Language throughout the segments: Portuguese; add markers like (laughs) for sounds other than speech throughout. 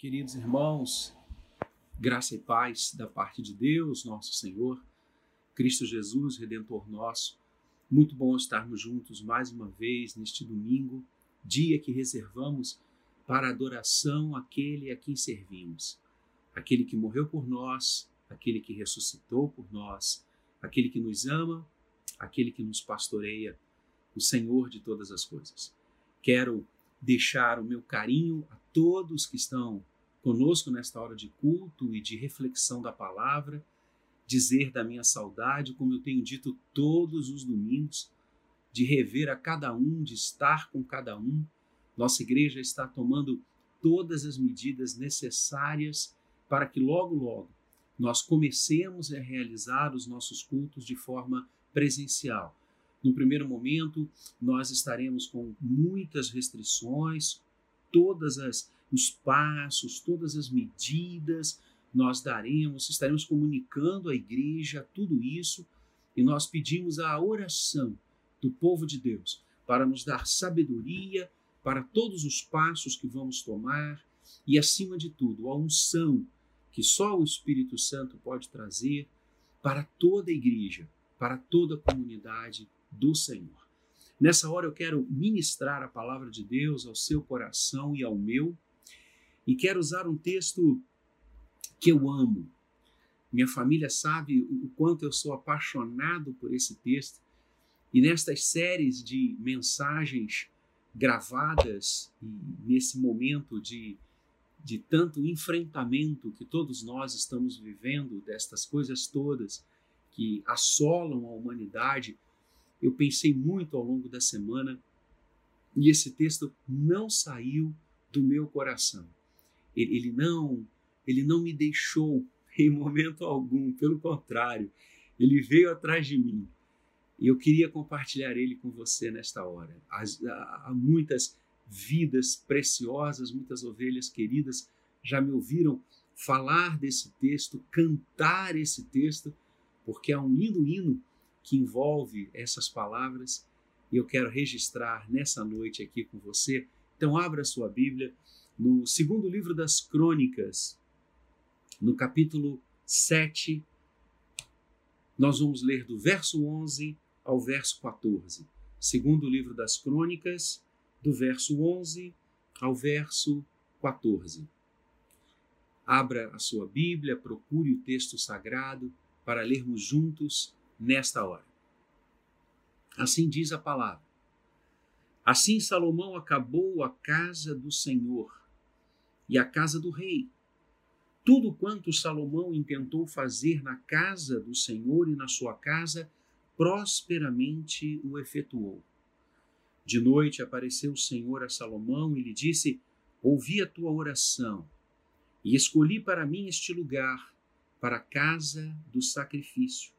Queridos irmãos, graça e paz da parte de Deus, nosso Senhor, Cristo Jesus, Redentor nosso. Muito bom estarmos juntos mais uma vez neste domingo, dia que reservamos para adoração àquele a quem servimos, aquele que morreu por nós, aquele que ressuscitou por nós, aquele que nos ama, aquele que nos pastoreia, o Senhor de todas as coisas. Quero deixar o meu carinho a todos que estão conosco nesta hora de culto e de reflexão da palavra, dizer da minha saudade, como eu tenho dito todos os domingos, de rever a cada um, de estar com cada um. Nossa igreja está tomando todas as medidas necessárias para que logo, logo nós comecemos a realizar os nossos cultos de forma presencial. No primeiro momento, nós estaremos com muitas restrições, todas as os passos, todas as medidas nós daremos, estaremos comunicando à igreja tudo isso e nós pedimos a oração do povo de Deus para nos dar sabedoria para todos os passos que vamos tomar e, acima de tudo, a unção que só o Espírito Santo pode trazer para toda a igreja, para toda a comunidade do Senhor. Nessa hora eu quero ministrar a palavra de Deus ao seu coração e ao meu e quero usar um texto que eu amo. Minha família sabe o quanto eu sou apaixonado por esse texto. E nestas séries de mensagens gravadas, nesse momento de, de tanto enfrentamento que todos nós estamos vivendo, destas coisas todas que assolam a humanidade, eu pensei muito ao longo da semana e esse texto não saiu do meu coração. Ele, ele não, ele não me deixou (laughs) em momento algum, pelo contrário, ele veio atrás de mim. E eu queria compartilhar ele com você nesta hora. há muitas vidas preciosas, muitas ovelhas queridas já me ouviram falar desse texto, cantar esse texto, porque há um lindo hino que envolve essas palavras e eu quero registrar nessa noite aqui com você. Então, abra sua Bíblia no segundo livro das Crônicas, no capítulo 7, nós vamos ler do verso 11 ao verso 14. Segundo livro das Crônicas, do verso 11 ao verso 14. Abra a sua Bíblia, procure o texto sagrado para lermos juntos nesta hora. Assim diz a palavra. Assim Salomão acabou a casa do Senhor e a casa do rei. Tudo quanto Salomão intentou fazer na casa do Senhor e na sua casa, prosperamente o efetuou. De noite apareceu o Senhor a Salomão e lhe disse: Ouvi a tua oração e escolhi para mim este lugar, para a casa do sacrifício.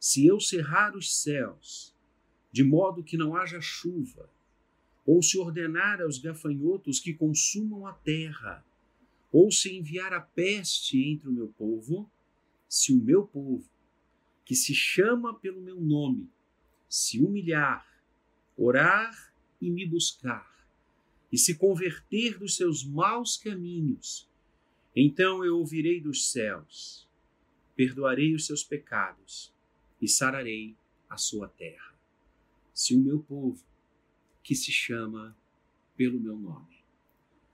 Se eu cerrar os céus, de modo que não haja chuva, ou se ordenar aos gafanhotos que consumam a terra, ou se enviar a peste entre o meu povo, se o meu povo, que se chama pelo meu nome, se humilhar, orar e me buscar, e se converter dos seus maus caminhos, então eu ouvirei dos céus, perdoarei os seus pecados e sararei a sua terra. Se o meu povo, que se chama pelo meu nome.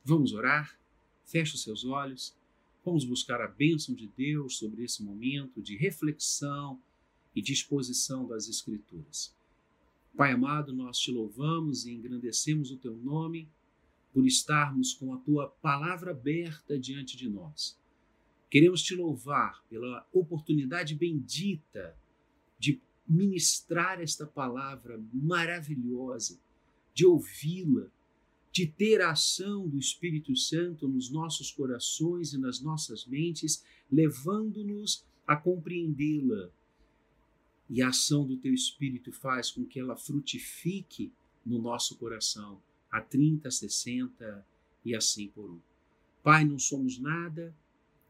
Vamos orar? Feche os seus olhos. Vamos buscar a bênção de Deus sobre esse momento de reflexão e de exposição das Escrituras. Pai amado, nós te louvamos e engrandecemos o teu nome por estarmos com a tua palavra aberta diante de nós. Queremos te louvar pela oportunidade bendita de ministrar esta palavra maravilhosa de ouvi-la, de ter a ação do Espírito Santo nos nossos corações e nas nossas mentes, levando-nos a compreendê-la. E a ação do teu Espírito faz com que ela frutifique no nosso coração, a 30, 60 e assim por um. Pai, não somos nada,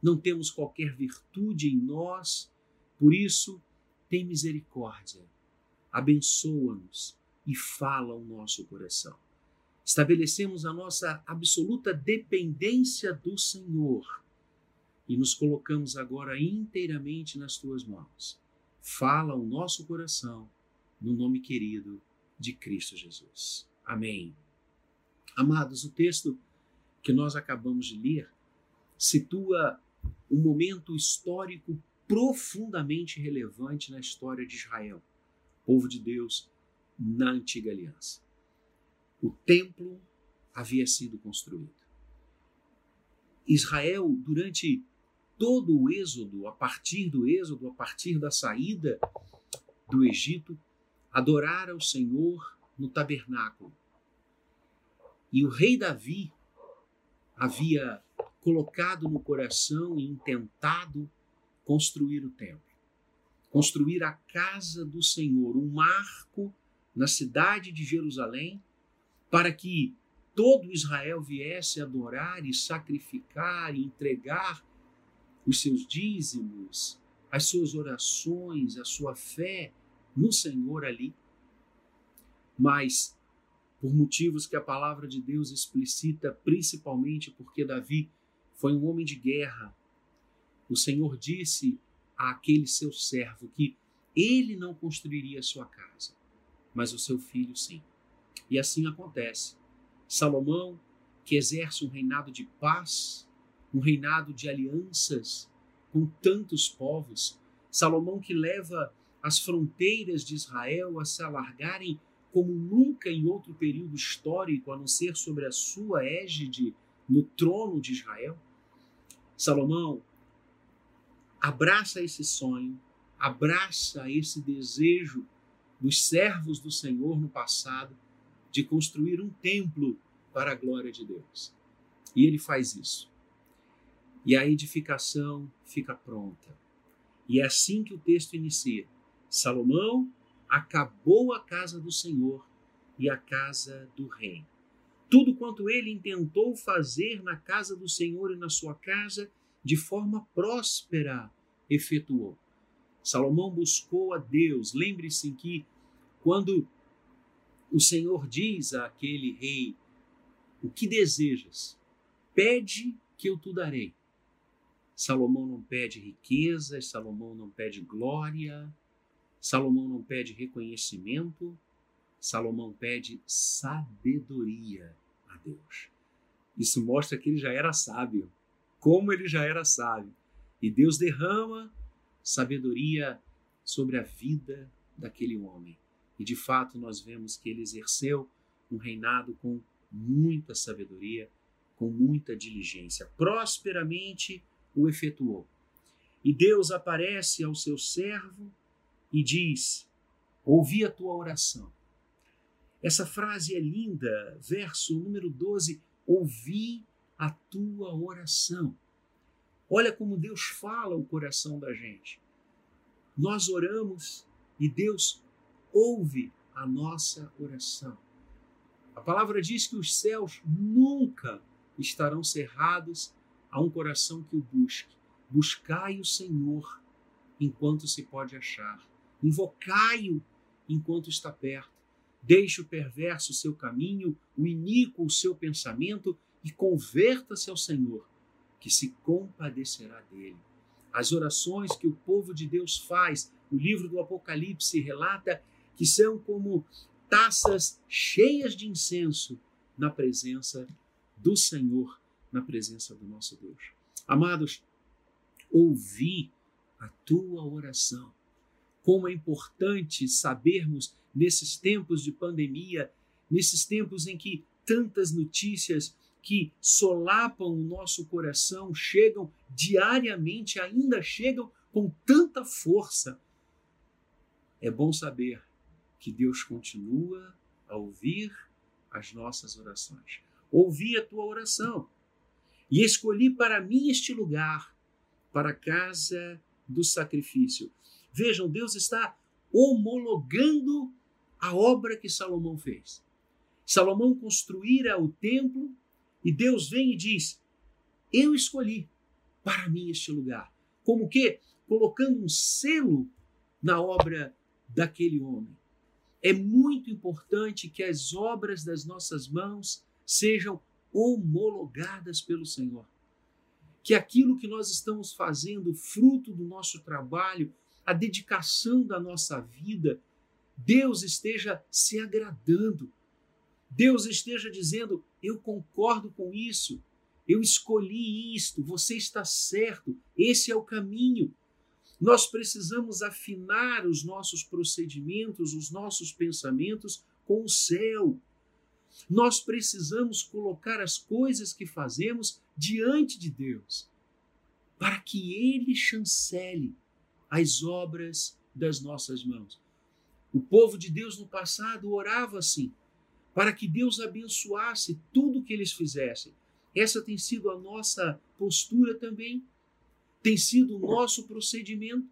não temos qualquer virtude em nós, por isso, tem misericórdia, abençoa-nos e fala ao nosso coração. estabelecemos a nossa absoluta dependência do Senhor e nos colocamos agora inteiramente nas tuas mãos. Fala o nosso coração no nome querido de Cristo Jesus. Amém. Amados, o texto que nós acabamos de ler situa um momento histórico profundamente relevante na história de Israel, povo de Deus na antiga aliança. O templo havia sido construído. Israel, durante todo o êxodo, a partir do êxodo, a partir da saída do Egito, adorara o Senhor no tabernáculo. E o rei Davi havia colocado no coração e intentado construir o templo, construir a casa do Senhor, um marco na cidade de Jerusalém, para que todo Israel viesse adorar e sacrificar e entregar os seus dízimos, as suas orações, a sua fé no Senhor ali. Mas, por motivos que a palavra de Deus explicita, principalmente porque Davi foi um homem de guerra, o Senhor disse àquele seu servo que ele não construiria sua casa, mas o seu filho sim. E assim acontece. Salomão, que exerce um reinado de paz, um reinado de alianças com tantos povos. Salomão que leva as fronteiras de Israel a se alargarem como nunca em outro período histórico, a não ser sobre a sua égide no trono de Israel. Salomão abraça esse sonho, abraça esse desejo dos servos do Senhor no passado de construir um templo para a glória de Deus. E ele faz isso e a edificação fica pronta. E é assim que o texto inicia. Salomão acabou a casa do Senhor e a casa do rei. Tudo quanto ele intentou fazer na casa do Senhor e na sua casa, de forma próspera, efetuou. Salomão buscou a Deus. Lembre-se que quando o Senhor diz àquele rei: O que desejas? Pede que eu te darei. Salomão não pede riquezas, Salomão não pede glória, Salomão não pede reconhecimento, Salomão pede sabedoria a Deus. Isso mostra que ele já era sábio, como ele já era sábio. E Deus derrama sabedoria sobre a vida daquele homem. E de fato nós vemos que ele exerceu um reinado com muita sabedoria, com muita diligência, prosperamente o efetuou. E Deus aparece ao seu servo e diz: Ouvi a tua oração. Essa frase é linda, verso número 12: Ouvi a tua oração. Olha como Deus fala o coração da gente. Nós oramos e Deus ouve a nossa oração. A palavra diz que os céus nunca estarão cerrados a um coração que o busque. Buscai o Senhor enquanto se pode achar. Invocai-o enquanto está perto. Deixe o perverso seu caminho, o iníquo o seu pensamento e converta-se ao Senhor, que se compadecerá dele. As orações que o povo de Deus faz, o livro do Apocalipse relata que são como taças cheias de incenso na presença do Senhor na presença do nosso Deus. Amados, ouvi a tua oração. Como é importante sabermos nesses tempos de pandemia, nesses tempos em que tantas notícias que solapam o nosso coração chegam diariamente, ainda chegam com tanta força. É bom saber que Deus continua a ouvir as nossas orações. Ouvi a tua oração. E escolhi para mim este lugar, para a casa do sacrifício. Vejam, Deus está homologando a obra que Salomão fez. Salomão construíra o templo e Deus vem e diz: Eu escolhi para mim este lugar. Como que? Colocando um selo na obra daquele homem. é muito importante que as obras das nossas mãos sejam homologadas pelo Senhor. Que aquilo que nós estamos fazendo, fruto do nosso trabalho, a dedicação da nossa vida, Deus esteja se agradando. Deus esteja dizendo: Eu concordo com isso, eu escolhi isto, você está certo, esse é o caminho. Nós precisamos afinar os nossos procedimentos, os nossos pensamentos com o céu. Nós precisamos colocar as coisas que fazemos diante de Deus, para que Ele chancele as obras das nossas mãos. O povo de Deus no passado orava assim, para que Deus abençoasse tudo que eles fizessem. Essa tem sido a nossa postura também tem sido o nosso procedimento.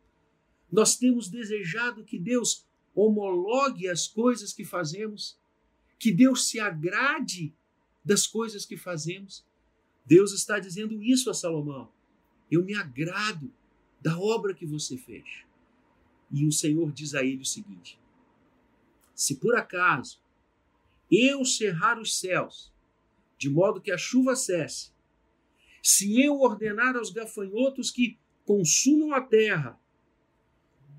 Nós temos desejado que Deus homologue as coisas que fazemos, que Deus se agrade das coisas que fazemos. Deus está dizendo isso a Salomão. Eu me agrado da obra que você fez. E o Senhor diz a ele o seguinte: Se por acaso eu cerrar os céus, de modo que a chuva cesse, se eu ordenar aos gafanhotos que consumam a terra,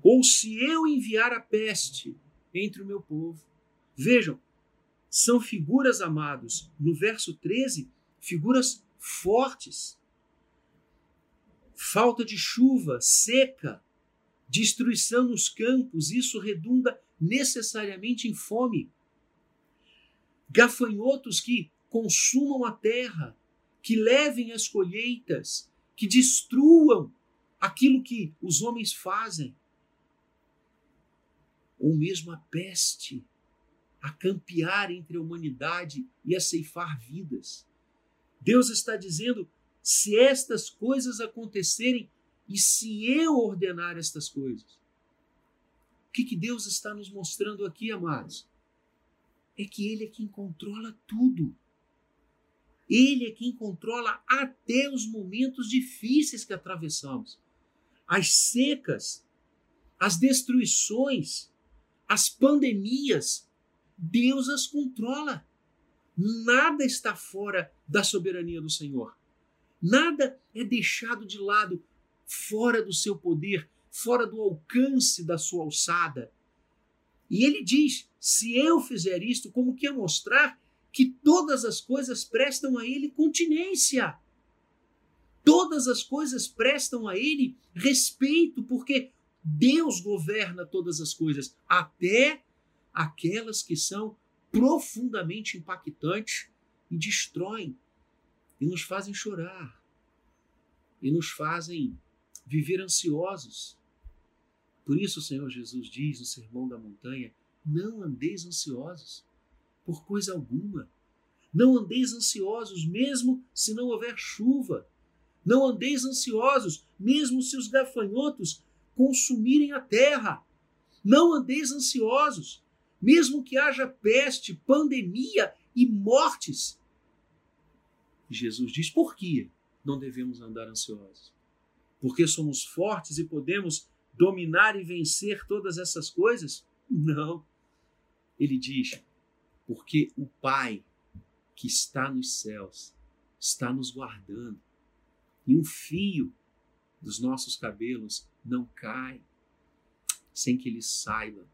ou se eu enviar a peste entre o meu povo. Vejam, são figuras, amados, no verso 13, figuras fortes. Falta de chuva, seca, destruição nos campos, isso redunda necessariamente em fome. Gafanhotos que consumam a terra, que levem as colheitas, que destruam aquilo que os homens fazem. Ou mesmo a peste, a campear entre a humanidade e a ceifar vidas. Deus está dizendo: se estas coisas acontecerem e se eu ordenar estas coisas. O que, que Deus está nos mostrando aqui, amados? É que Ele é quem controla tudo. Ele é quem controla até os momentos difíceis que atravessamos. As secas, as destruições, as pandemias, Deus as controla. Nada está fora da soberania do Senhor. Nada é deixado de lado, fora do seu poder, fora do alcance da sua alçada. E ele diz: se eu fizer isto, como que é mostrar que todas as coisas prestam a ele continência. Todas as coisas prestam a ele respeito, porque Deus governa todas as coisas, até aquelas que são profundamente impactantes e destroem e nos fazem chorar e nos fazem viver ansiosos. Por isso o Senhor Jesus diz no Sermão da Montanha: não andeis ansiosos por coisa alguma. Não andeis ansiosos, mesmo se não houver chuva. Não andeis ansiosos, mesmo se os gafanhotos consumirem a terra. Não andeis ansiosos, mesmo que haja peste, pandemia e mortes. Jesus diz: por que não devemos andar ansiosos? Porque somos fortes e podemos dominar e vencer todas essas coisas? Não. Ele diz: porque o Pai que está nos céus está nos guardando. E um fio dos nossos cabelos não cai sem que ele saiba.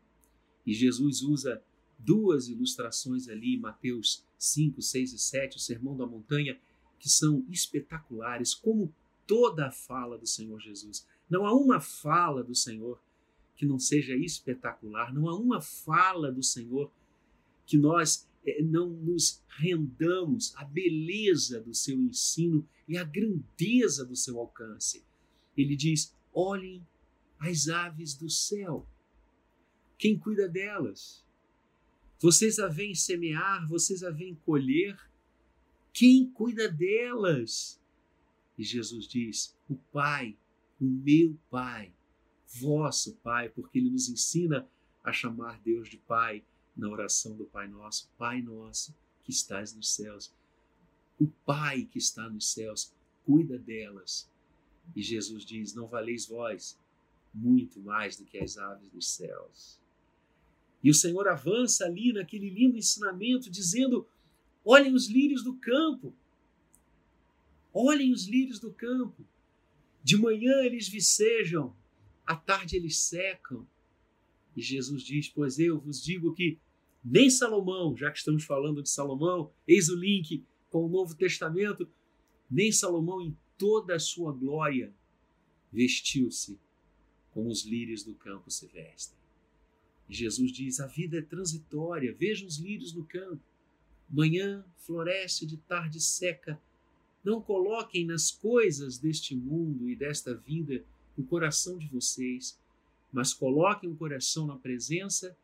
E Jesus usa duas ilustrações ali, Mateus 5, 6 e 7, o Sermão da Montanha, que são espetaculares, como toda a fala do Senhor Jesus. Não há uma fala do Senhor que não seja espetacular, não há uma fala do Senhor que nós eh, não nos rendamos à beleza do seu ensino e à grandeza do seu alcance. Ele diz: olhem as aves do céu. Quem cuida delas? Vocês a veem semear, vocês a veem colher. Quem cuida delas? E Jesus diz: o Pai, meu Pai, vosso Pai, porque ele nos ensina a chamar Deus de Pai na oração do Pai Nosso, Pai Nosso que estás nos céus. O Pai que está nos céus cuida delas. E Jesus diz: Não valeis vós muito mais do que as aves dos céus. E o Senhor avança ali naquele lindo ensinamento, dizendo: olhem os lírios do campo. Olhem os lírios do campo. De manhã eles vicejam, à tarde eles secam. E Jesus diz: Pois eu vos digo que nem Salomão, já que estamos falando de Salomão, eis o link com o Novo Testamento, nem Salomão em toda a sua glória vestiu-se como os lírios do campo se vestem. E Jesus diz: a vida é transitória, veja os lírios no campo. Manhã floresce, de tarde seca. Não coloquem nas coisas deste mundo e desta vida o coração de vocês, mas coloquem o coração na presença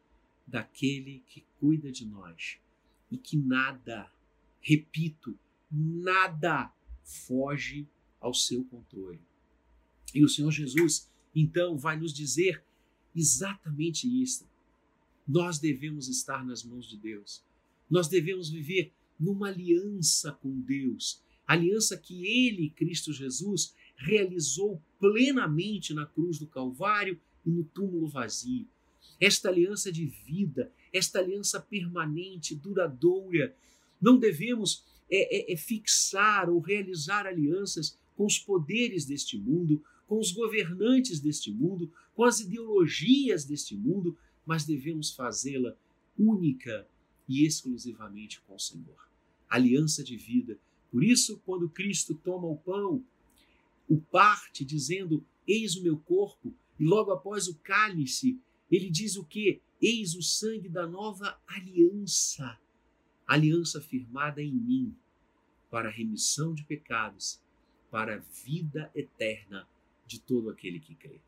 daquele que cuida de nós e que nada, repito, nada foge ao seu controle. E o Senhor Jesus, então, vai nos dizer exatamente isso. Nós devemos estar nas mãos de Deus. Nós devemos viver numa aliança com Deus, aliança que Ele, Cristo Jesus, realizou plenamente na cruz do Calvário e no túmulo vazio. Esta aliança de vida, esta aliança permanente, duradoura. Não devemos é, é, é fixar ou realizar alianças com os poderes deste mundo, com os governantes deste mundo, com as ideologias deste mundo, mas devemos fazê-la única e exclusivamente com o Senhor. Aliança de vida. Por isso, quando Cristo toma o pão, o parte dizendo: Eis o meu corpo, e logo após o cálice, ele diz o que? Eis o sangue da nova aliança, aliança firmada em mim, para a remissão de pecados, para a vida eterna de todo aquele que crê.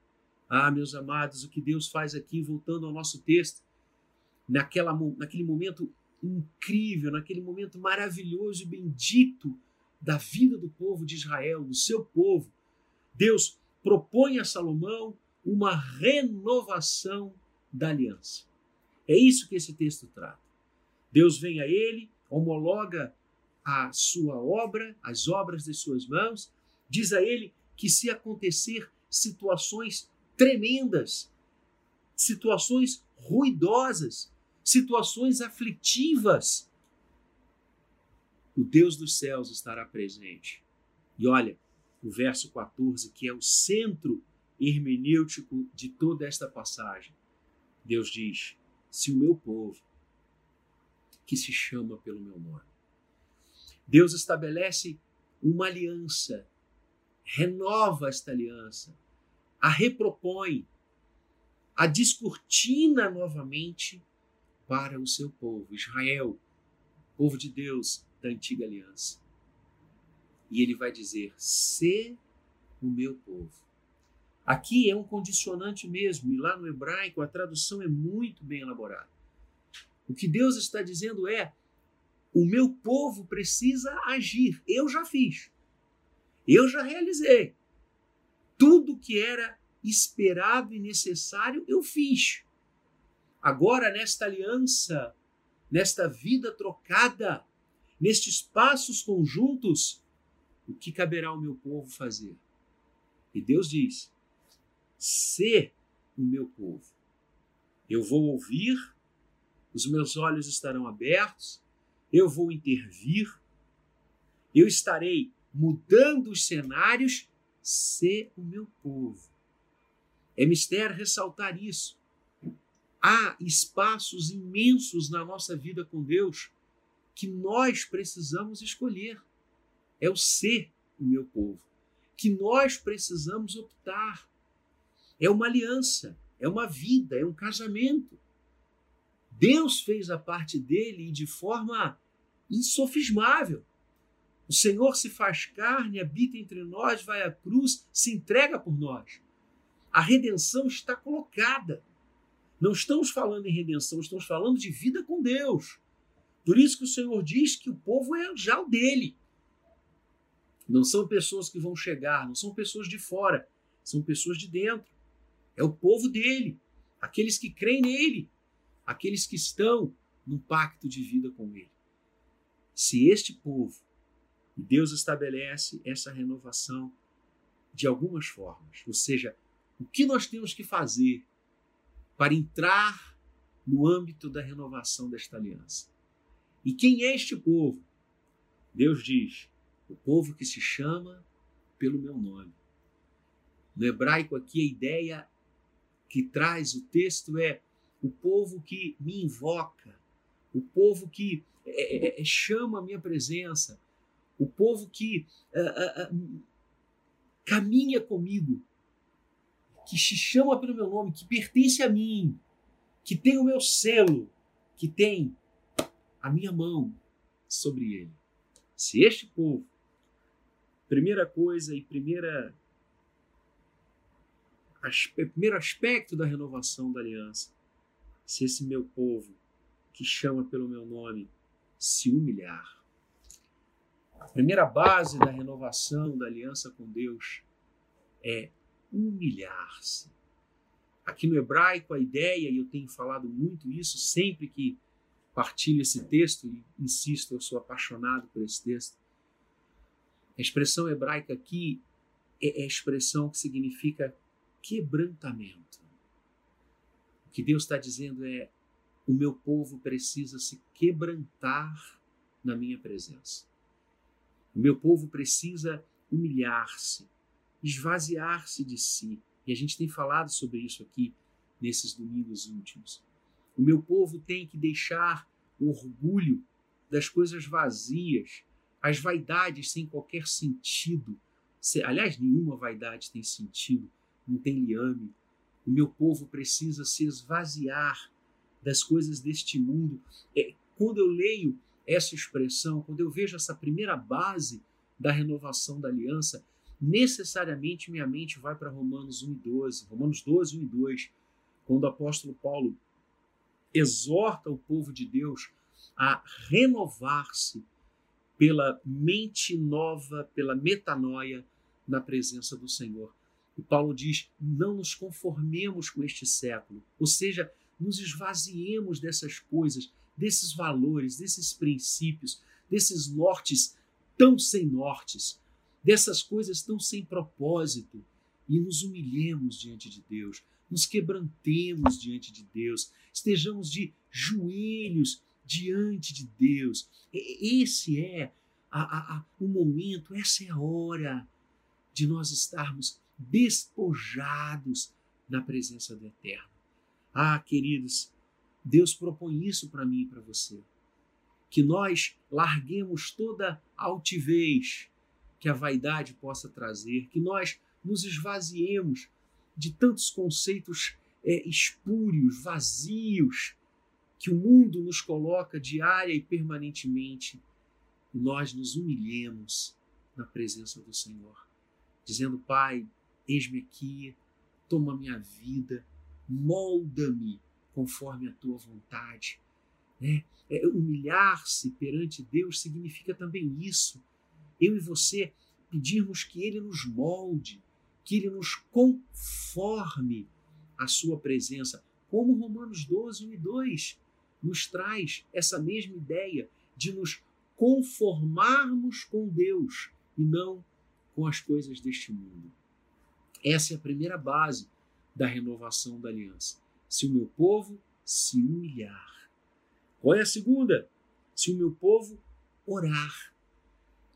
Ah, meus amados, o que Deus faz aqui, voltando ao nosso texto, naquela, naquele momento incrível, naquele momento maravilhoso e bendito da vida do povo de Israel, do seu povo, Deus propõe a Salomão uma renovação da aliança. É isso que esse texto trata. Deus vem a ele, homologa a sua obra, as obras de suas mãos, diz a ele que se acontecer situações tremendas, situações ruidosas, situações aflitivas, o Deus dos céus estará presente. E olha, o verso 14, que é o centro hermenêutico de toda esta passagem. Deus diz: Se o meu povo, que se chama pelo meu nome, Deus estabelece uma aliança, renova esta aliança, a repropõe, a descortina novamente para o seu povo, Israel, povo de Deus da antiga aliança. E ele vai dizer: se o meu povo. Aqui é um condicionante mesmo, e lá no hebraico a tradução é muito bem elaborada. O que Deus está dizendo é: o meu povo precisa agir. Eu já fiz. Eu já realizei. Tudo que era esperado e necessário, eu fiz. Agora, nesta aliança, nesta vida trocada, nestes passos conjuntos, o que caberá ao meu povo fazer? E Deus diz: ser o meu povo. Eu vou ouvir, os meus olhos estarão abertos, eu vou intervir, eu estarei mudando os cenários, ser o meu povo. É mistério ressaltar isso. Há espaços imensos na nossa vida com Deus que nós precisamos escolher. É o ser o meu povo. Que nós precisamos optar. É uma aliança, é uma vida, é um casamento. Deus fez a parte dele de forma insofismável. O Senhor se faz carne, habita entre nós, vai à cruz, se entrega por nós. A redenção está colocada. Não estamos falando em redenção, estamos falando de vida com Deus. Por isso que o Senhor diz que o povo é já o dele. Não são pessoas que vão chegar, não são pessoas de fora, são pessoas de dentro. É o povo dele, aqueles que creem nele, aqueles que estão no pacto de vida com ele. Se este povo, Deus estabelece essa renovação de algumas formas, ou seja, o que nós temos que fazer para entrar no âmbito da renovação desta aliança. E quem é este povo? Deus diz: o povo que se chama pelo meu nome. No hebraico, aqui, a ideia que traz o texto é o povo que me invoca, o povo que é, é, é chama a minha presença, o povo que uh, caminha comigo, que se chama pelo meu nome, que pertence a mim, que tem o meu selo, que tem a minha mão sobre ele. Se este povo, primeira coisa e primeira primeiro aspecto da renovação da aliança, se esse meu povo que chama pelo meu nome se humilhar. A primeira base da renovação da aliança com Deus é humilhar-se. Aqui no hebraico, a ideia, e eu tenho falado muito isso sempre que partilho esse texto, e insisto, eu sou apaixonado por esse texto. A expressão hebraica aqui é a expressão que significa quebrantamento. O que Deus está dizendo é: o meu povo precisa se quebrantar na minha presença. O meu povo precisa humilhar-se, esvaziar-se de si. E a gente tem falado sobre isso aqui nesses domingos últimos. O meu povo tem que deixar o orgulho das coisas vazias, as vaidades sem qualquer sentido. Aliás, nenhuma vaidade tem sentido, não tem liame. O meu povo precisa se esvaziar das coisas deste mundo. É, quando eu leio essa expressão, quando eu vejo essa primeira base da renovação da aliança, necessariamente minha mente vai para Romanos 1 e 12, Romanos 12, 1 e 2, quando o apóstolo Paulo exorta o povo de Deus a renovar-se pela mente nova, pela metanoia na presença do Senhor. E Paulo diz: não nos conformemos com este século, ou seja, nos esvaziemos dessas coisas, desses valores, desses princípios, desses nortes tão sem nortes, dessas coisas tão sem propósito, e nos humilhemos diante de Deus, nos quebrantemos diante de Deus, estejamos de joelhos diante de Deus. Esse é a, a, a, o momento, essa é a hora de nós estarmos despojados na presença do Eterno. Ah, queridos, Deus propõe isso para mim e para você. Que nós larguemos toda altivez que a vaidade possa trazer, que nós nos esvaziemos de tantos conceitos é, espúrios, vazios, que o mundo nos coloca diária e permanentemente, e nós nos humilhemos na presença do Senhor, dizendo: Pai, eis-me aqui, toma minha vida, molda-me conforme a tua vontade. Né? É, Humilhar-se perante Deus significa também isso. Eu e você pedirmos que Ele nos molde, que Ele nos conforme à Sua presença, como Romanos 12, 1 e 2 nos traz essa mesma ideia de nos conformarmos com Deus e não com as coisas deste mundo. Essa é a primeira base da renovação da aliança. Se o meu povo se humilhar. Qual é a segunda? Se o meu povo orar.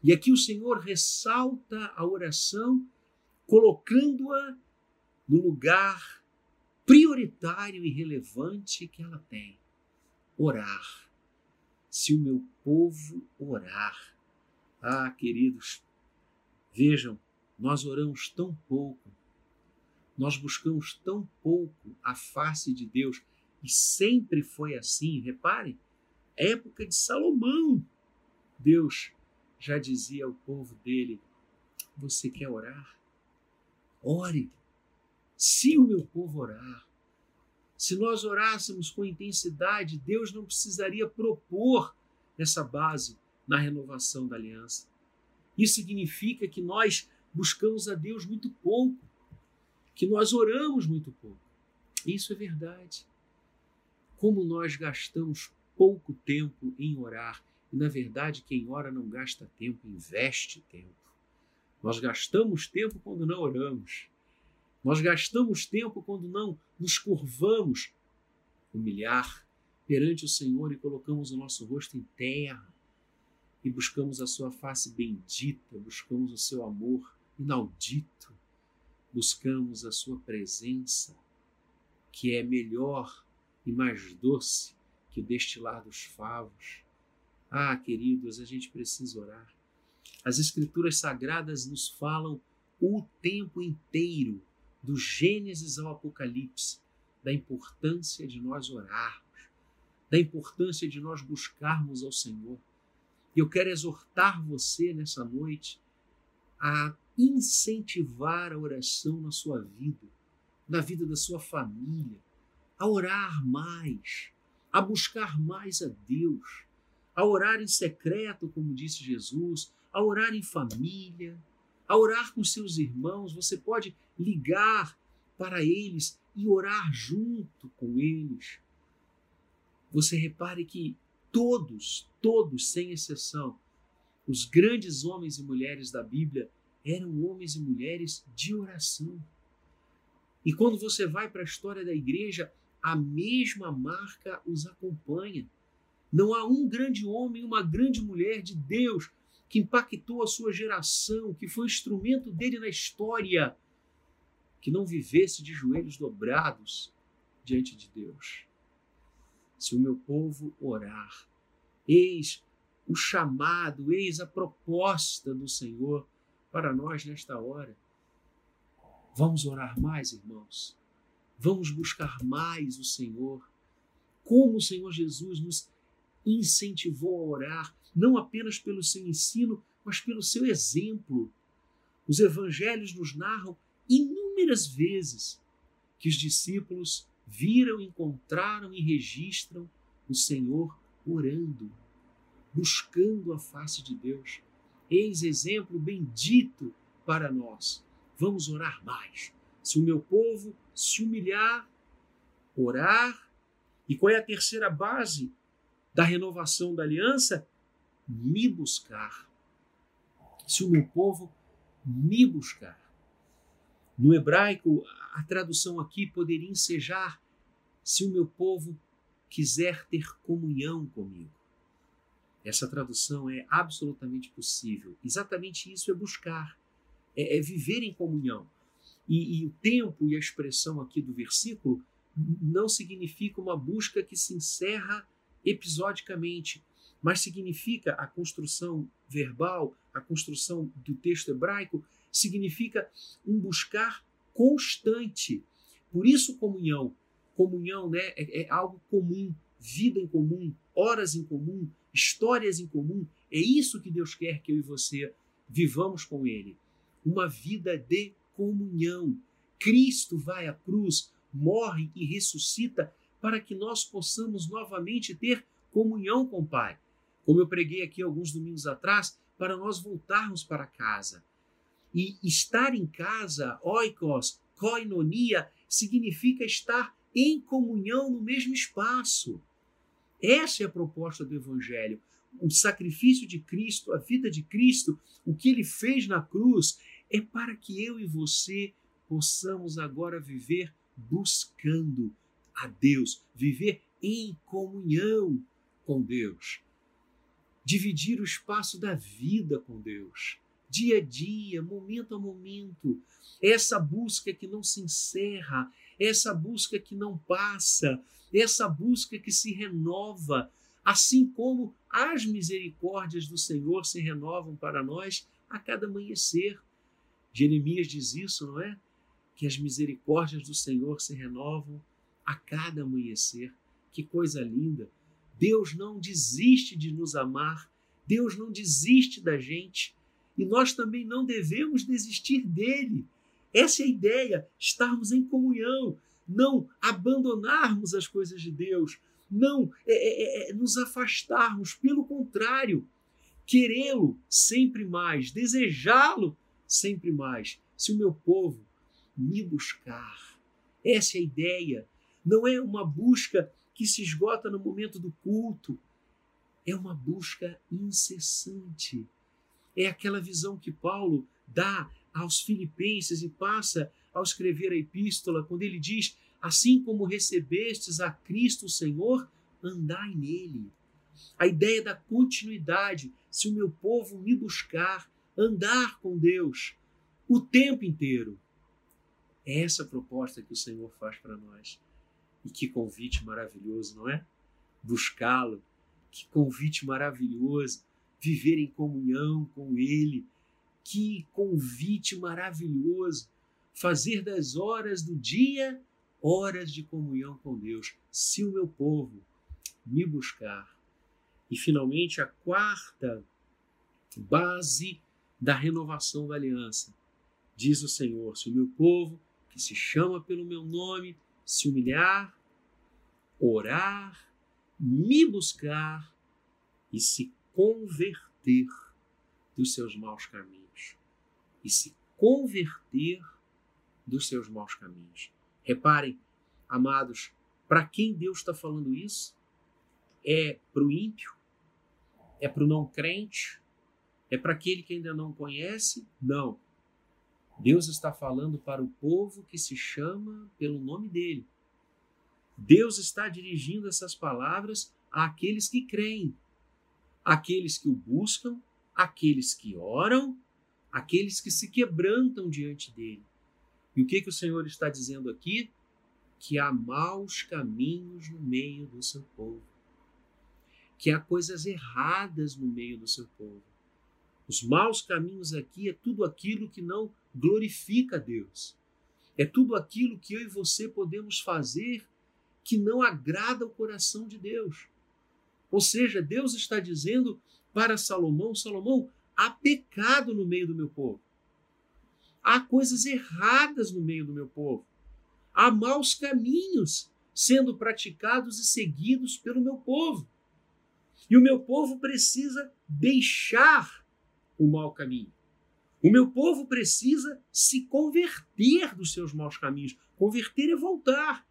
E aqui o Senhor ressalta a oração, colocando-a no lugar prioritário e relevante que ela tem. Orar. Se o meu povo orar. Ah, queridos, vejam, nós oramos tão pouco nós buscamos tão pouco a face de Deus e sempre foi assim. Repare, época de Salomão, Deus já dizia ao povo dele: Você quer orar? Ore. Se o meu povo orar, se nós orássemos com intensidade, Deus não precisaria propor essa base na renovação da aliança. Isso significa que nós buscamos a Deus muito pouco que nós oramos muito pouco. Isso é verdade. Como nós gastamos pouco tempo em orar, e na verdade quem ora não gasta tempo, investe tempo. Nós gastamos tempo quando não oramos. Nós gastamos tempo quando não nos curvamos humilhar perante o Senhor e colocamos o nosso rosto em terra e buscamos a sua face bendita, buscamos o seu amor inaudito, buscamos a sua presença, que é melhor e mais doce que o destilar dos favos. Ah, queridos, a gente precisa orar. As Escrituras Sagradas nos falam o tempo inteiro, do Gênesis ao Apocalipse, da importância de nós orarmos, da importância de nós buscarmos ao Senhor. E eu quero exortar você nessa noite a incentivar a oração na sua vida, na vida da sua família, a orar mais, a buscar mais a Deus, a orar em secreto, como disse Jesus, a orar em família, a orar com seus irmãos. Você pode ligar para eles e orar junto com eles. Você repare que todos, todos, sem exceção, os grandes homens e mulheres da Bíblia eram homens e mulheres de oração. E quando você vai para a história da igreja, a mesma marca os acompanha. Não há um grande homem, uma grande mulher de Deus que impactou a sua geração, que foi instrumento dele na história, que não vivesse de joelhos dobrados diante de Deus. Se o meu povo orar, eis o chamado, eis a proposta do Senhor para nós nesta hora. Vamos orar mais, irmãos. Vamos buscar mais o Senhor. Como o Senhor Jesus nos incentivou a orar, não apenas pelo seu ensino, mas pelo seu exemplo. Os evangelhos nos narram inúmeras vezes que os discípulos viram, encontraram e registram o Senhor orando, buscando a face de Deus. Eis exemplo bendito para nós. Vamos orar mais. Se o meu povo se humilhar, orar. E qual é a terceira base da renovação da aliança? Me buscar. Se o meu povo me buscar. No hebraico, a tradução aqui poderia ensejar: se o meu povo quiser ter comunhão comigo. Essa tradução é absolutamente possível. Exatamente isso é buscar, é, é viver em comunhão. E, e, o tempo e a expressão aqui do versículo não significa uma busca que se encerra episodicamente, mas significa a construção verbal, a construção do texto hebraico, significa um buscar constante. Por isso, comunhão. Comunhão né, é, é algo comum, vida em comum, horas em comum, histórias em comum. É isso que Deus quer que eu e você vivamos com Ele. Uma vida de comunhão. Cristo vai à cruz, morre e ressuscita para que nós possamos novamente ter comunhão com o Pai. Como eu preguei aqui alguns domingos atrás, para nós voltarmos para casa. E estar em casa, oikos, koinonia, significa estar em comunhão no mesmo espaço. Essa é a proposta do Evangelho. O sacrifício de Cristo, a vida de Cristo, o que ele fez na cruz, é para que eu e você possamos agora viver buscando a Deus, viver em comunhão com Deus, dividir o espaço da vida com Deus, dia a dia, momento a momento. Essa busca que não se encerra, essa busca que não passa, essa busca que se renova, assim como as misericórdias do Senhor se renovam para nós a cada amanhecer. Jeremias diz isso, não é? Que as misericórdias do Senhor se renovam a cada amanhecer. Que coisa linda! Deus não desiste de nos amar, Deus não desiste da gente e nós também não devemos desistir dele. Essa é a ideia, estarmos em comunhão, não abandonarmos as coisas de Deus, não é, é, é, é nos afastarmos, pelo contrário, querê-lo sempre mais, desejá-lo sempre mais. Se o meu povo me buscar, essa é a ideia. Não é uma busca que se esgota no momento do culto, é uma busca incessante. É aquela visão que Paulo dá aos filipenses e passa ao escrever a epístola, quando ele diz: assim como recebestes a Cristo o Senhor, andai nele. A ideia da continuidade, se o meu povo me buscar, andar com Deus o tempo inteiro. É essa a proposta que o Senhor faz para nós. E que convite maravilhoso, não é? Buscá-lo. Que convite maravilhoso. Viver em comunhão com Ele. Que convite maravilhoso. Fazer das horas do dia horas de comunhão com Deus. Se o meu povo me buscar. E finalmente a quarta base da renovação da aliança. Diz o Senhor: se o meu povo, que se chama pelo meu nome, se humilhar, orar, me buscar e se converter dos seus maus caminhos. E se converter dos seus maus caminhos. Reparem, amados, para quem Deus está falando isso? É para o ímpio? É para o não crente? É para aquele que ainda não conhece? Não. Deus está falando para o povo que se chama pelo nome dele. Deus está dirigindo essas palavras àqueles que creem, àqueles que o buscam, àqueles que oram, àqueles que se quebrantam diante dele. E o que, que o Senhor está dizendo aqui? Que há maus caminhos no meio do seu povo, que há coisas erradas no meio do seu povo os maus caminhos aqui é tudo aquilo que não glorifica a Deus. É tudo aquilo que eu e você podemos fazer que não agrada o coração de Deus. Ou seja, Deus está dizendo para Salomão: Salomão, há pecado no meio do meu povo. Há coisas erradas no meio do meu povo. Há maus caminhos sendo praticados e seguidos pelo meu povo. E o meu povo precisa deixar o mau caminho. O meu povo precisa se converter dos seus maus caminhos. Converter é voltar.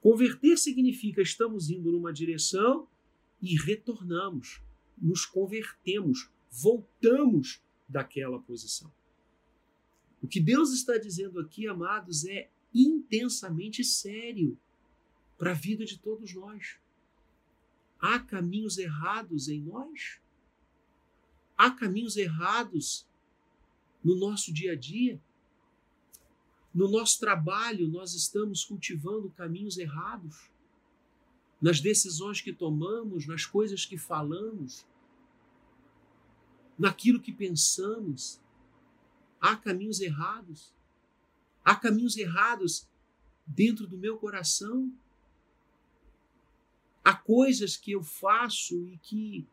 Converter significa estamos indo numa direção e retornamos, nos convertemos, voltamos daquela posição. O que Deus está dizendo aqui, amados, é intensamente sério para a vida de todos nós. Há caminhos errados em nós? Há caminhos errados no nosso dia a dia. No nosso trabalho, nós estamos cultivando caminhos errados. Nas decisões que tomamos, nas coisas que falamos, naquilo que pensamos. Há caminhos errados. Há caminhos errados dentro do meu coração. Há coisas que eu faço e que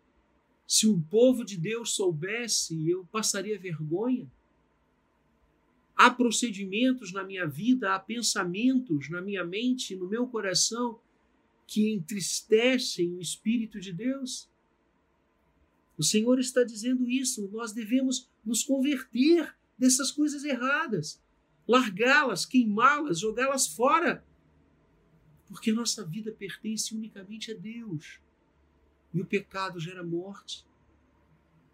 se o povo de Deus soubesse, eu passaria vergonha. Há procedimentos na minha vida, há pensamentos na minha mente, no meu coração, que entristecem o Espírito de Deus. O Senhor está dizendo isso. Nós devemos nos converter dessas coisas erradas, largá-las, queimá-las, jogá-las fora, porque nossa vida pertence unicamente a Deus. E o pecado gera morte.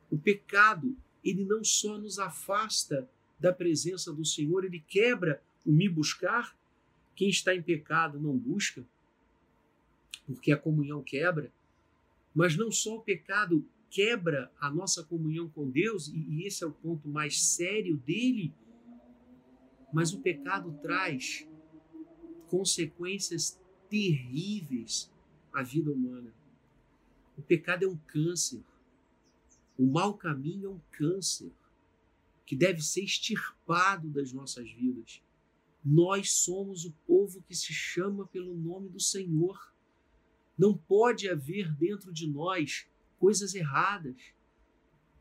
O pecado, ele não só nos afasta da presença do Senhor, ele quebra o me buscar. Quem está em pecado não busca, porque a comunhão quebra. Mas não só o pecado quebra a nossa comunhão com Deus, e esse é o ponto mais sério dele, mas o pecado traz consequências terríveis à vida humana. O pecado é um câncer. O mau caminho é um câncer que deve ser extirpado das nossas vidas. Nós somos o povo que se chama pelo nome do Senhor. Não pode haver dentro de nós coisas erradas,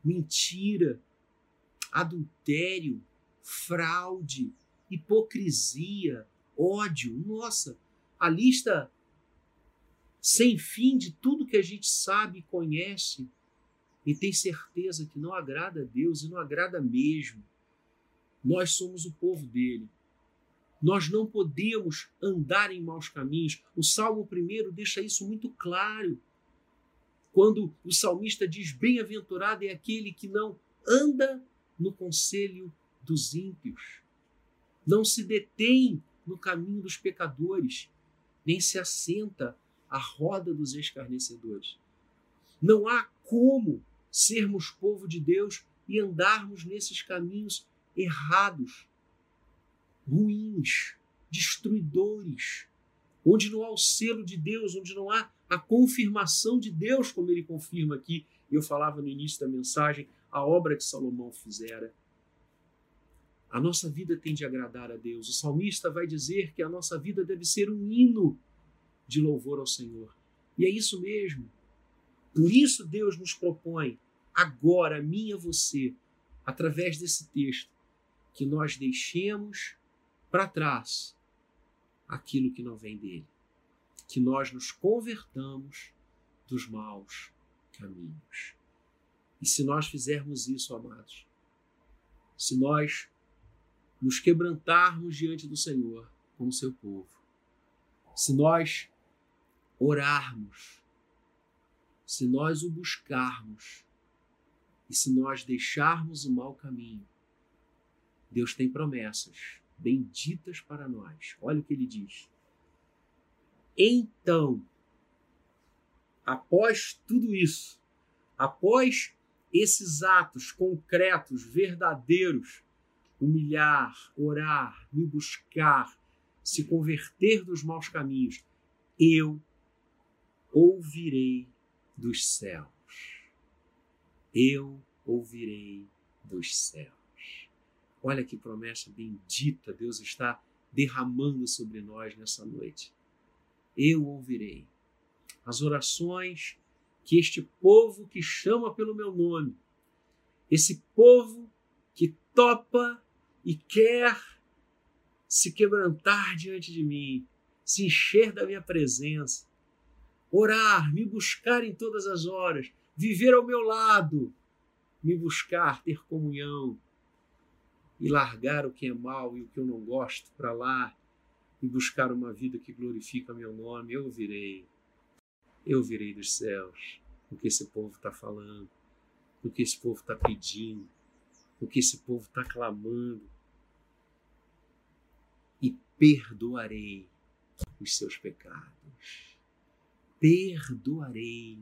mentira, adultério, fraude, hipocrisia, ódio. Nossa, a lista sem fim de tudo que a gente sabe e conhece e tem certeza que não agrada a Deus e não agrada mesmo. Nós somos o povo dele. Nós não podemos andar em maus caminhos. O Salmo 1 deixa isso muito claro. Quando o salmista diz: Bem-aventurado é aquele que não anda no conselho dos ímpios, não se detém no caminho dos pecadores, nem se assenta à roda dos escarnecedores. Não há como sermos povo de Deus e andarmos nesses caminhos errados, ruins, destruidores, onde não há o selo de Deus, onde não há a confirmação de Deus, como ele confirma aqui. Eu falava no início da mensagem, a obra que Salomão fizera. A nossa vida tem de agradar a Deus. O salmista vai dizer que a nossa vida deve ser um hino de louvor ao Senhor. E é isso mesmo. Por isso Deus nos propõe, agora, a mim e a você, através desse texto, que nós deixemos para trás aquilo que não vem dele. Que nós nos convertamos dos maus caminhos. E se nós fizermos isso, amados, se nós nos quebrantarmos diante do Senhor como seu povo, se nós orarmos, se nós o buscarmos e se nós deixarmos o mau caminho, Deus tem promessas benditas para nós. Olha o que ele diz. Então, após tudo isso, após esses atos concretos, verdadeiros, humilhar, orar, me buscar, se converter dos maus caminhos, eu ouvirei dos céus. Eu ouvirei dos céus. Olha que promessa bendita Deus está derramando sobre nós nessa noite. Eu ouvirei as orações que este povo que chama pelo meu nome, esse povo que topa e quer se quebrantar diante de mim, se encher da minha presença, orar, me buscar em todas as horas, viver ao meu lado, me buscar, ter comunhão e largar o que é mal e o que eu não gosto para lá e buscar uma vida que glorifica meu nome, eu virei. Eu virei dos céus o que esse povo está falando, o que esse povo está pedindo, o que esse povo está clamando. E perdoarei os seus pecados. Perdoarei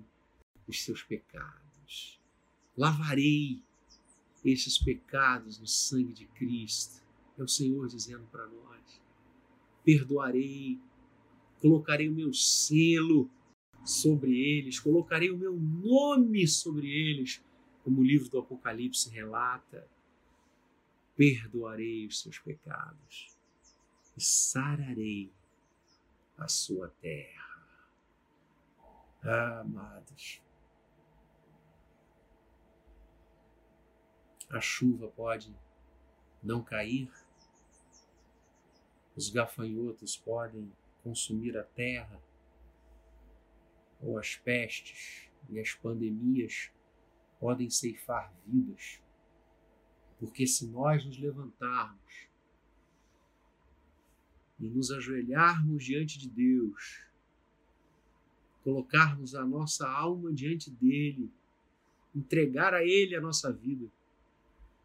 os seus pecados. Lavarei esses pecados no sangue de Cristo. É o Senhor dizendo para nós: perdoarei, colocarei o meu selo sobre eles, colocarei o meu nome sobre eles, como o livro do Apocalipse relata. Perdoarei os seus pecados e sararei a sua terra. Ah, amados, a chuva pode não cair, os gafanhotos podem consumir a terra, ou as pestes e as pandemias podem ceifar vidas, porque se nós nos levantarmos e nos ajoelharmos diante de Deus, colocarmos a nossa alma diante dele, entregar a ele a nossa vida,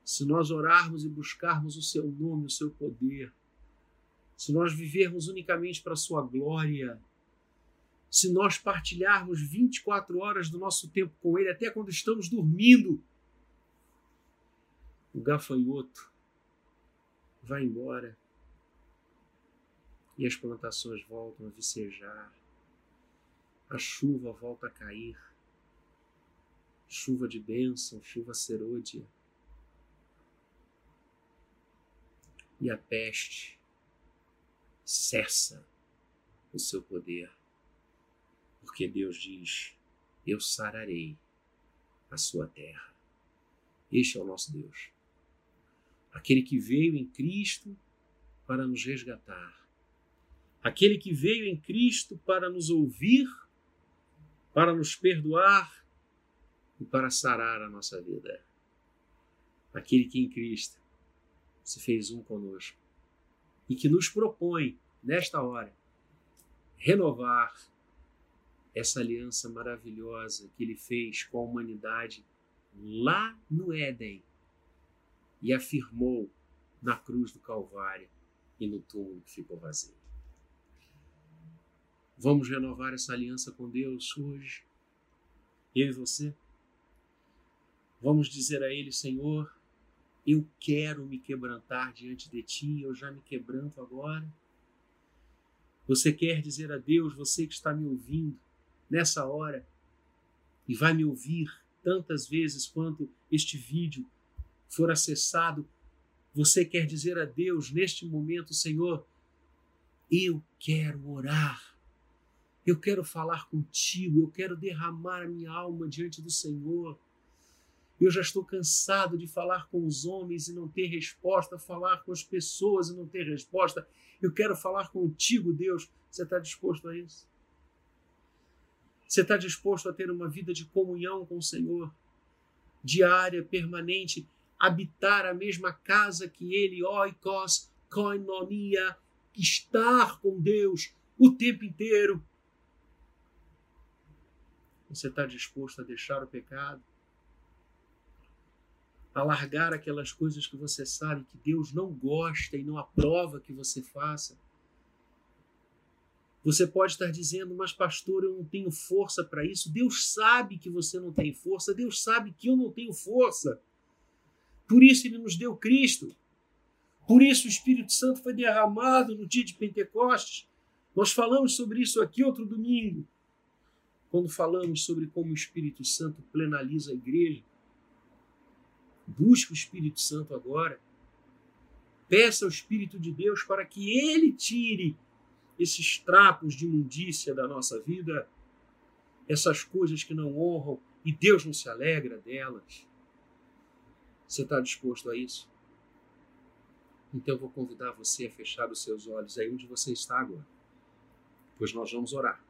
se nós orarmos e buscarmos o seu nome, o seu poder, se nós vivermos unicamente para a sua glória, se nós partilharmos 24 horas do nosso tempo com ele, até quando estamos dormindo, o gafanhoto vai embora e as plantações voltam a vicejar, a chuva volta a cair, chuva de bênção, chuva serôdia e a peste cessa o seu poder, porque Deus diz: Eu sararei a sua terra. Este é o nosso Deus, aquele que veio em Cristo para nos resgatar, aquele que veio em Cristo para nos ouvir, para nos perdoar e para sarar a nossa vida. Aquele que em Cristo se fez um conosco e que nos propõe, nesta hora, renovar essa aliança maravilhosa que ele fez com a humanidade lá no Éden e afirmou na cruz do Calvário e no túmulo que ficou vazio. Vamos renovar essa aliança com Deus hoje, eu e você. Vamos dizer a Ele, Senhor, eu quero me quebrantar diante de Ti, eu já me quebranto agora. Você quer dizer a Deus, você que está me ouvindo nessa hora e vai me ouvir tantas vezes quanto este vídeo for acessado, você quer dizer a Deus neste momento, Senhor, eu quero orar, eu quero falar contigo, eu quero derramar a minha alma diante do Senhor. Eu já estou cansado de falar com os homens e não ter resposta, falar com as pessoas e não ter resposta. Eu quero falar contigo, Deus. Você está disposto a isso? Você está disposto a ter uma vida de comunhão com o Senhor, diária, permanente, habitar a mesma casa que Ele, oikos, koinonia, estar com Deus o tempo inteiro? Você está disposto a deixar o pecado? A largar aquelas coisas que você sabe que Deus não gosta e não aprova que você faça. Você pode estar dizendo, mas pastor, eu não tenho força para isso. Deus sabe que você não tem força, Deus sabe que eu não tenho força. Por isso ele nos deu Cristo. Por isso o Espírito Santo foi derramado no dia de Pentecostes. Nós falamos sobre isso aqui outro domingo, quando falamos sobre como o Espírito Santo plenaliza a igreja. Busque o Espírito Santo agora. Peça ao Espírito de Deus para que ele tire esses trapos de imundícia da nossa vida, essas coisas que não honram e Deus não se alegra delas. Você está disposto a isso? Então eu vou convidar você a fechar os seus olhos aí onde você está agora, pois nós vamos orar.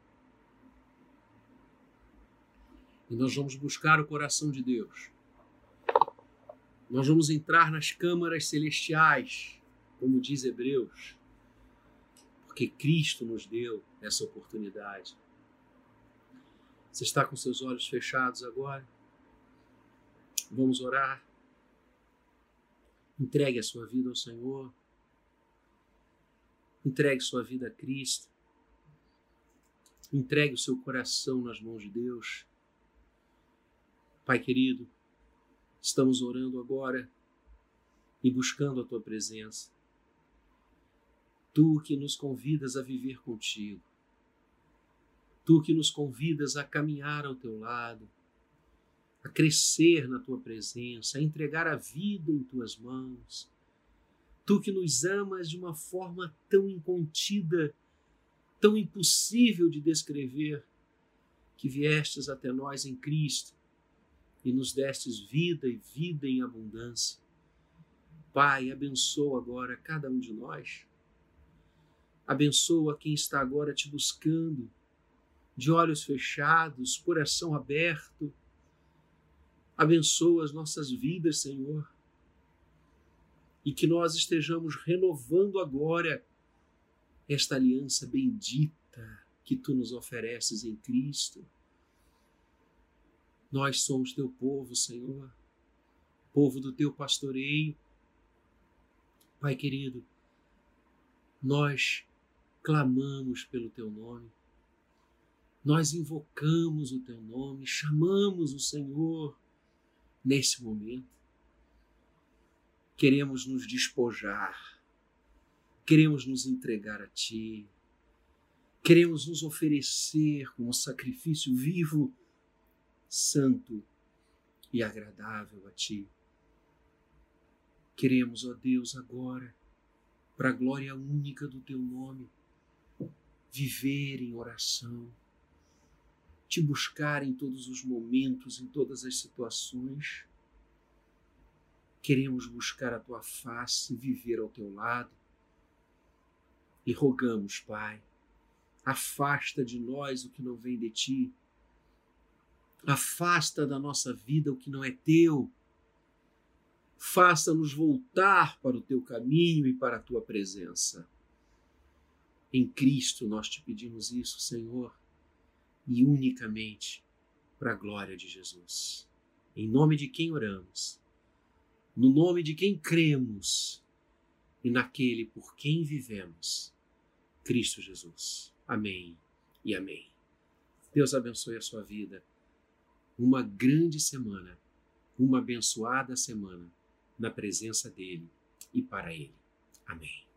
E nós vamos buscar o coração de Deus nós vamos entrar nas câmaras celestiais, como diz Hebreus, porque Cristo nos deu essa oportunidade. Você está com seus olhos fechados agora? Vamos orar. Entregue a sua vida ao Senhor. Entregue sua vida a Cristo. Entregue o seu coração nas mãos de Deus. Pai querido, Estamos orando agora e buscando a tua presença. Tu que nos convidas a viver contigo. Tu que nos convidas a caminhar ao teu lado, a crescer na tua presença, a entregar a vida em tuas mãos. Tu que nos amas de uma forma tão incontida, tão impossível de descrever, que viestes até nós em Cristo e nos destes vida e vida em abundância. Pai, abençoa agora cada um de nós. Abençoa quem está agora te buscando, de olhos fechados, coração aberto. Abençoa as nossas vidas, Senhor. E que nós estejamos renovando agora esta aliança bendita que tu nos ofereces em Cristo nós somos teu povo, Senhor, povo do teu pastoreio. Pai querido, nós clamamos pelo teu nome, nós invocamos o teu nome, chamamos o Senhor nesse momento. Queremos nos despojar, queremos nos entregar a Ti, queremos nos oferecer como sacrifício vivo santo e agradável a Ti. Queremos, ó Deus, agora, para a glória única do Teu nome, viver em oração, te buscar em todos os momentos, em todas as situações. Queremos buscar a Tua face, viver ao Teu lado. E rogamos, Pai, afasta de nós o que não vem de Ti Afasta da nossa vida o que não é teu. Faça-nos voltar para o teu caminho e para a tua presença. Em Cristo nós te pedimos isso, Senhor, e unicamente para a glória de Jesus. Em nome de quem oramos, no nome de quem cremos, e naquele por quem vivemos, Cristo Jesus. Amém e amém. Deus abençoe a sua vida. Uma grande semana, uma abençoada semana na presença dEle e para Ele. Amém.